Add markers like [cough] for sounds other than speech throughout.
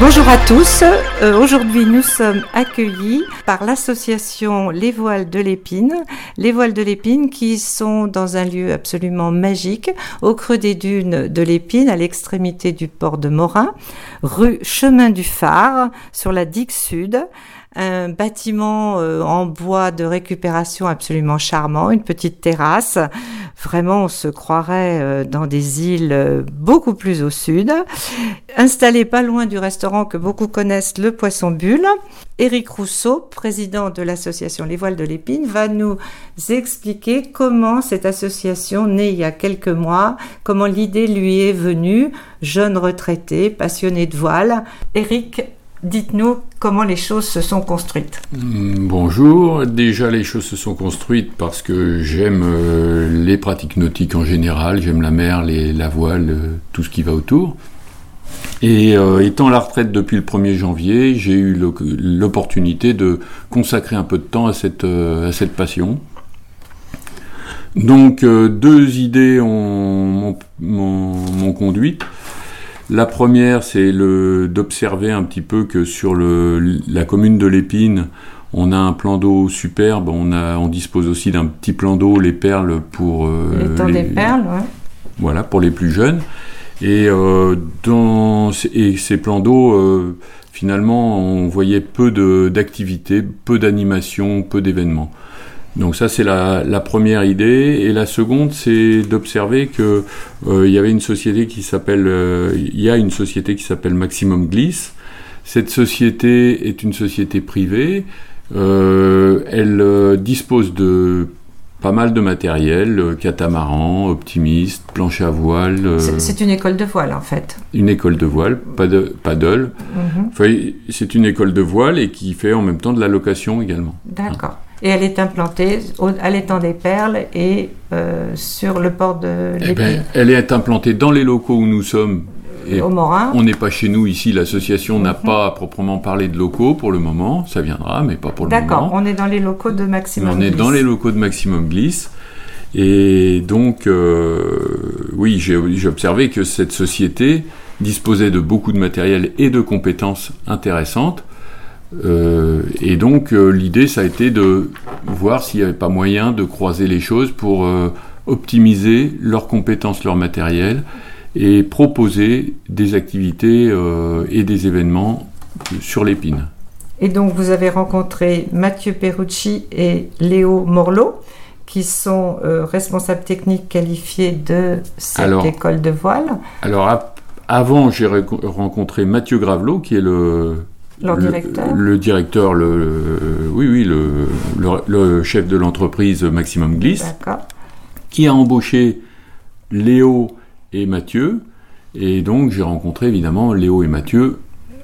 Bonjour à tous. Euh, Aujourd'hui, nous sommes accueillis par l'association Les Voiles de l'Épine. Les Voiles de l'Épine qui sont dans un lieu absolument magique, au creux des dunes de l'Épine, à l'extrémité du port de Morin, rue Chemin du Phare, sur la digue sud un bâtiment euh, en bois de récupération absolument charmant, une petite terrasse. Vraiment, on se croirait euh, dans des îles euh, beaucoup plus au sud. Installé pas loin du restaurant que beaucoup connaissent, le Poisson Bulle. Éric Rousseau, président de l'association Les Voiles de l'Épine, va nous expliquer comment cette association, née il y a quelques mois, comment l'idée lui est venue, jeune retraité, passionné de voile. Éric, Dites-nous comment les choses se sont construites. Mm, bonjour, déjà les choses se sont construites parce que j'aime euh, les pratiques nautiques en général, j'aime la mer, la voile, euh, tout ce qui va autour. Et euh, étant à la retraite depuis le 1er janvier, j'ai eu l'opportunité de consacrer un peu de temps à cette, à cette passion. Donc deux idées m'ont conduite. La première, c'est d'observer un petit peu que sur le, la commune de l'Épine, on a un plan d'eau superbe, on, a, on dispose aussi d'un petit plan d'eau, les perles pour... Euh, les, des perles, ouais. Voilà, pour les plus jeunes. Et, euh, dans, et ces plans d'eau, euh, finalement, on voyait peu d'activités, peu d'animations, peu d'événements. Donc ça c'est la, première idée et la seconde c'est d'observer que euh, il y avait une société qui s'appelle euh, il y a une société qui s'appelle Maximum Gliss. Cette société est une société privée. Euh, elle dispose de pas mal de matériel, catamaran, optimiste, planche à voile. c'est une école de voile en fait. Une école de voile, paddle. paddle. Mhm. c'est une école de voile et qui fait en même temps de la location également. D'accord. Et elle est implantée à l'étang des Perles et euh, sur le port de eh ben, Elle est implantée dans les locaux où nous sommes. Et Au Morin. On n'est pas chez nous ici, l'association n'a mhm. pas à proprement parler de locaux pour le moment, ça viendra, mais pas pour le moment. D'accord, on est dans les locaux de Maximum On est dans les locaux de Maximum Bliss. Et donc, euh, oui, j'ai observé que cette société disposait de beaucoup de matériel et de compétences intéressantes euh, et donc euh, l'idée, ça a été de voir s'il n'y avait pas moyen de croiser les choses pour euh, optimiser leurs compétences, leur matériel, et proposer des activités et des événements sur l'épine. Et donc vous avez rencontré Mathieu Perucci et Léo Morlot, qui sont responsables techniques qualifiés de cette école de voile. Alors avant, j'ai rencontré Mathieu Gravelot, qui est le le, directeur Le directeur, le, oui, oui, le, le chef de l'entreprise Maximum Gliss, qui a embauché Léo et Mathieu. Et donc j'ai rencontré évidemment Léo et Mathieu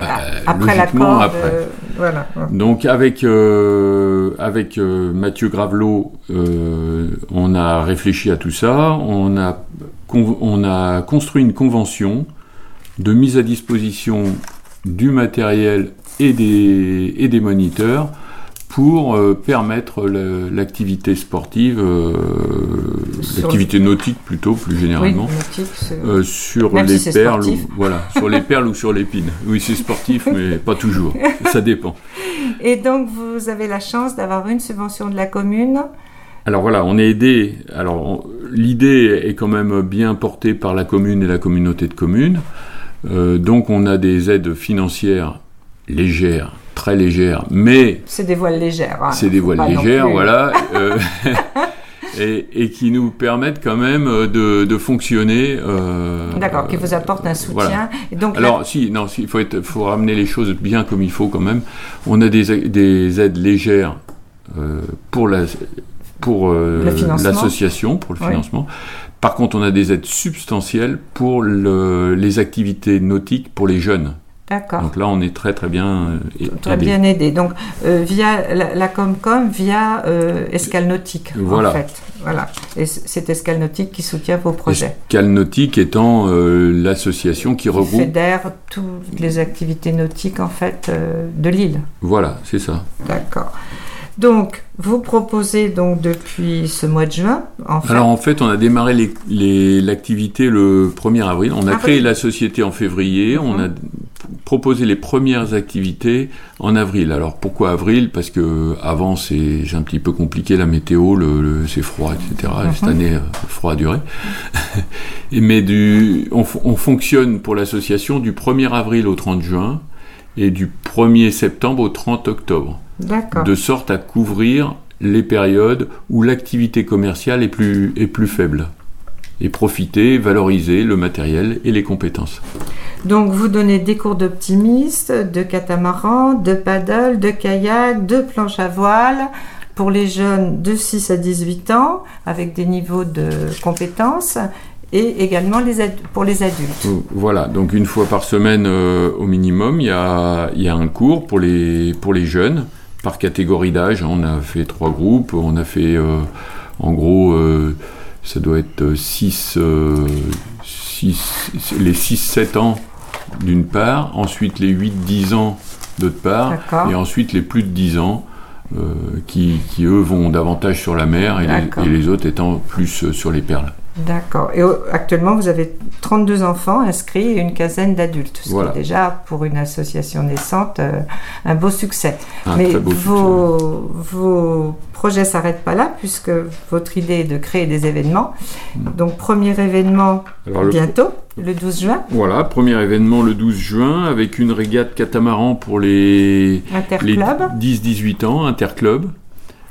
ah, euh, après l'accord. Après. voilà. Donc avec, euh, avec euh, Mathieu Gravelot, on a réfléchi à tout ça, on a, on a construit une convention de mise à disposition du matériel et des, et des moniteurs pour euh, permettre l'activité sportive, euh, l'activité nautique plutôt plus généralement, euh, sur les perles, ou, voilà, sur les [laughs] perles ou sur l'épine. Oui, c'est sportif, [laughs] mais pas toujours. Ça dépend. Et donc vous avez la chance d'avoir une subvention de la commune. Alors voilà, on est aidé. Alors l'idée est quand même bien portée par la commune et la communauté de communes. Euh, donc on a des aides financières légères, très légères, mais... C'est des voiles légères. Hein. c'est des voiles légères, voilà. [laughs] Euh, [laughs] et, qui nous permettent quand même euh, de, fonctionner. D'accord, qui vous apportent un soutien. donc Alors, si, non, il faut, faut ramener les choses bien comme il faut quand même. On a des, aides légères pour la pour l'association, pour le financement. Par contre, on a des aides substantielles pour les activités nautiques pour les jeunes. D'accord. Donc là, on est très très bien euh, très bien aidé. Donc euh, via la, Comcom, via euh, Escale Nautique, voilà. en fait. Voilà. Et c'est Escale Nautique qui soutient vos projets. Escale Nautique étant l'association qui, qui regroupe fédère toutes les activités nautiques en fait de l'île. Voilà, c'est ça. D'accord. Donc, vous proposez donc depuis ce mois de juin. En fait. Alors en fait, on a démarré l'activité le 1er avril. On a créé la société en février. On a proposer les premières activités en avril. Alors pourquoi avril? Parce que avant c'est un petit peu compliqué la météo, le, c'est froid, etc. Cette mhm. année, euh, froid a duré. [laughs] mais du, on, on fonctionne pour l'association du 1er avril au 30 juin et du 1er septembre au 30 octobre. De sorte à couvrir les périodes où l'activité commerciale est plus, est plus faible et profiter, valoriser le matériel et les compétences. Donc vous donnez des cours d'optimiste, de catamaran, de paddle, de kayak, de planche à voile pour les jeunes de 6 à 18 ans avec des niveaux de compétences et également les pour les adultes. Voilà, donc une fois par semaine euh, au minimum, il y a, y a, un cours pour les, pour les jeunes par catégorie d'âge. On a fait trois groupes, on a fait euh, en gros... Euh, ça doit être 6, euh, les 6-7 ans d'une part, ensuite les 8-10 ans d'autre part, et ensuite les plus de 10 ans euh, qui, eux vont davantage sur la mer et et les, autres étant plus sur les perles. D'accord. Et actuellement, vous avez 32 enfants inscrits et une quinzaine d'adultes. Ce qui est déjà, pour une association naissante, euh, un beau succès. Mais vos, vos, projets ne s'arrêtent pas là, puisque votre idée est de créer des événements. Hmm. Donc, premier événement bientôt, le... 12 juin. Voilà, premier événement le 12 juin, avec une régate catamaran pour les, les 10-18 ans, interclub.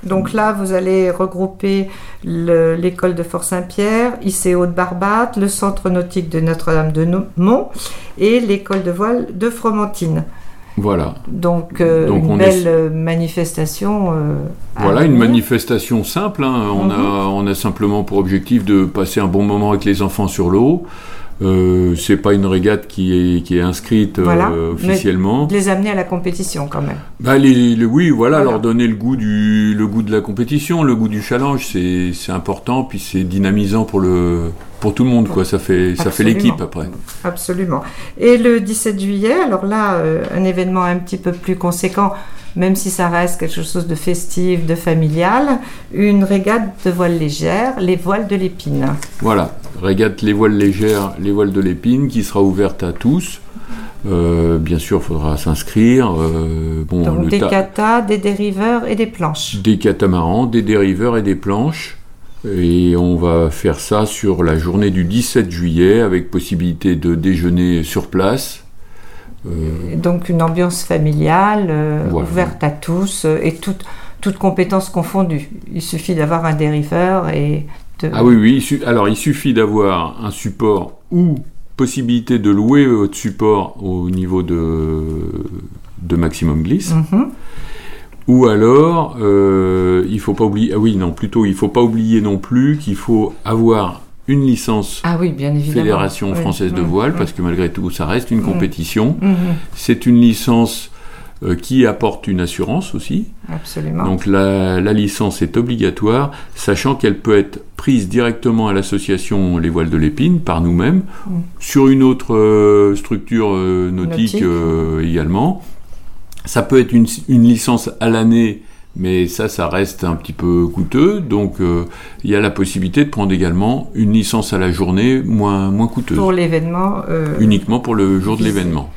Donc là, vous allez regrouper l'école de Fort-Saint-Pierre, ICO de Barbate, le centre nautique de Notre-Dame de Mont et l'école de voile de Fromentine. Voilà. Donc, euh, une belle manifestation. Euh, voilà, une manifestation simple. Hein. On, a, mhm. on a simplement pour objectif de passer un bon moment avec les enfants sur l'eau. Euh, c'est pas une régate qui est, qui est inscrite euh, officiellement. les amener à la compétition quand même. Bah, les, oui, voilà, leur donner le goût, du, le goût de la compétition, le goût du challenge, c'est, important, puis c'est dynamisant pour, le, pour tout le monde, quoi. Ça fait, ça fait l'équipe après. Absolument. Et le 17 juillet, alors là, euh, un événement un petit peu plus conséquent même si ça reste quelque chose de festif, de familial, une régate de voile légère, les voiles de l'épine. Voilà, régate les voiles légères, les voiles de l'épine, qui sera ouverte à tous. Euh, bien sûr, il faudra s'inscrire. Euh, bon, Donc des katas, des dériveurs et des planches. Des catamarans, des dériveurs et des planches. Et on va faire ça sur la journée du 17 juillet avec possibilité de déjeuner sur place euh, Donc une ambiance familiale, ouverte à tous et toutes toute compétences confondues. Il suffit d'avoir un dériveur et de... Ah oui, oui. Alors il suffit d'avoir un support ou possibilité de louer votre support au niveau de, de maximum glisse. Mhm. Ou alors, il faut pas oublier. Ah oui, non, plutôt, il faut pas oublier non plus qu'il faut avoir une licence ah oui, bien Fédération française de voile, parce que malgré tout, ça reste une compétition. C'est une licence euh, qui apporte une assurance aussi. Absolument. Donc la, licence est obligatoire, sachant qu'elle peut être prise directement à l'association Les Voiles de l'Épine par nous-mêmes, sur une autre euh, structure euh, nautique, également. Ça peut être une, une licence à l'année mais ça, ça reste un petit peu coûteux. Donc, il y a la possibilité de prendre également une licence à la journée moins, moins coûteuse. Pour l'événement. Uniquement pour le jour de l'événement.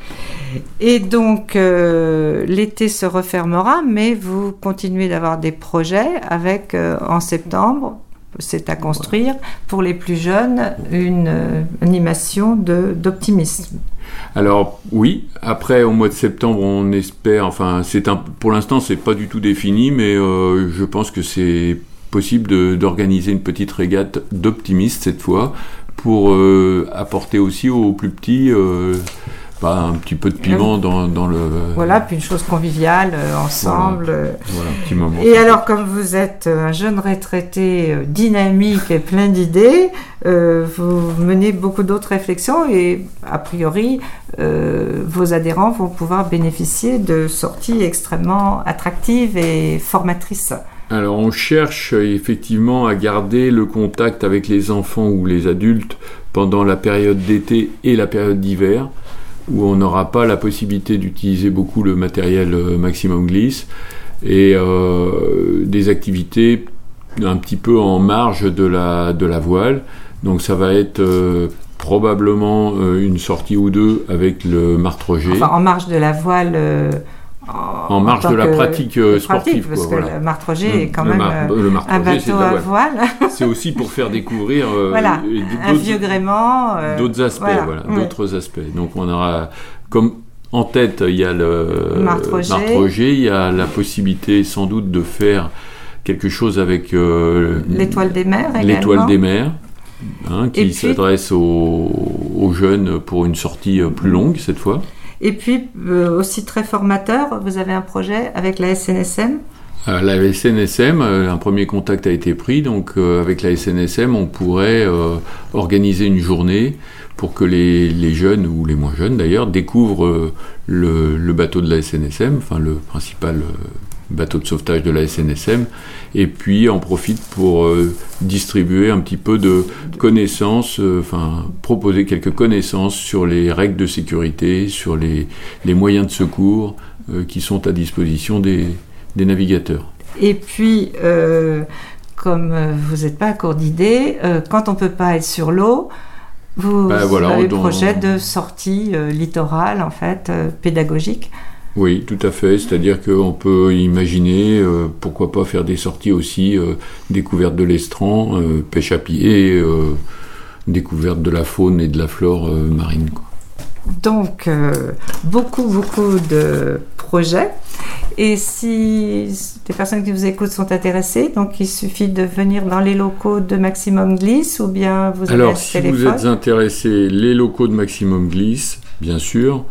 Et donc, euh, l'été se refermera, mais vous continuez d'avoir des projets avec, en septembre, c'est à construire, pour les plus jeunes, une animation d'optimisme. Alors oui, après au mois de septembre, on espère. Enfin, c'est. Pour l'instant, c'est pas du tout défini, mais euh, je pense que c'est possible d'organiser une petite régate d'optimistes cette fois pour euh, apporter aussi aux plus petits euh, pas un petit peu de piment dans, dans, le. Voilà, puis une chose conviviale euh, ensemble. Voilà, un petit moment. Et alors, comme vous êtes un jeune retraité euh, dynamique et plein d'idées, euh, vous menez beaucoup d'autres réflexions et a priori, vos adhérents vont pouvoir bénéficier de sorties extrêmement attractives et formatrices. Alors on cherche effectivement à garder le contact avec les enfants ou les adultes pendant la période d'été et la période d'hiver où on n'aura pas la possibilité d'utiliser beaucoup le matériel euh, maximum glisse et euh, des activités un petit peu en marge de la, voile. Donc ça va être euh, probablement une sortie ou deux avec le martre-G. Enfin, en marge de la voile en, marge de la pratique euh, sportive. parce que le martre est quand même euh, un bateau à voile. [laughs] c'est aussi pour faire découvrir euh, un vieux gréement. d'autres aspects, voilà, d'autres aspects. Donc on aura comme en tête, il y a le martre il y a la possibilité sans doute de faire quelque chose avec l'étoile des mers. L'étoile des mers. Hein, qui s'adresse aux, aux, jeunes pour une sortie plus longue cette fois. Et puis, euh, aussi très formateur, vous avez un projet avec la SNSM euh, la SNSM, euh, un premier contact a été pris, donc avec la SNSM, on pourrait organiser une journée pour que les, jeunes, ou les moins jeunes d'ailleurs, découvrent le, le, bateau de la SNSM, enfin le principal bateau de sauvetage de la SNSM, et puis en profite pour euh, distribuer un petit peu de connaissances, euh, enfin proposer quelques connaissances sur les règles de sécurité, sur les, les moyens de secours euh, qui sont à disposition des, des navigateurs. Et puis, comme vous n'êtes pas à court d'idées, quand on ne peut pas être sur l'eau, vous, ben avez le projet de sortie littorale, en fait, pédagogique oui, tout à fait. C'est-à-dire qu'on peut imaginer, euh, pourquoi pas faire des sorties aussi, euh, découverte de l'estran, euh, pêche à pied, découverte de la faune et de la flore marine. Donc, beaucoup, beaucoup de projets. Et si des personnes qui vous écoutent sont intéressées, donc il suffit de venir dans les locaux de Maximum Glisse ou bien vous avez Alors, si vous êtes intéressé, les locaux de Maximum Glisse, bien sûr.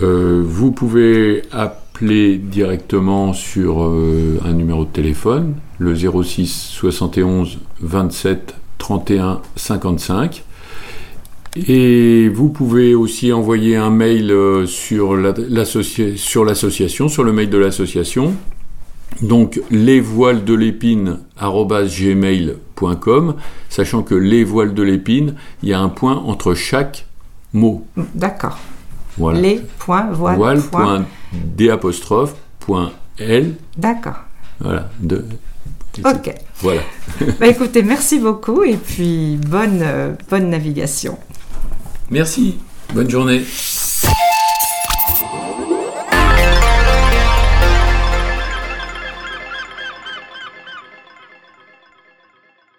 Euh, vous pouvez appeler directement sur euh, un numéro de téléphone, le 06 71 27 31 55. Et vous pouvez aussi envoyer un mail euh, sur l'association, sur le mail de l'association. Donc les de l'épine sachant que les voiles de l'épine, il y a un point entre chaque mot. D'accord. Les points voile. point D point L. D'accord. Voilà. De, ok. Voilà. [laughs] bah, écoutez, merci beaucoup et puis bonne, euh, bonne navigation. Merci. Bonne journée.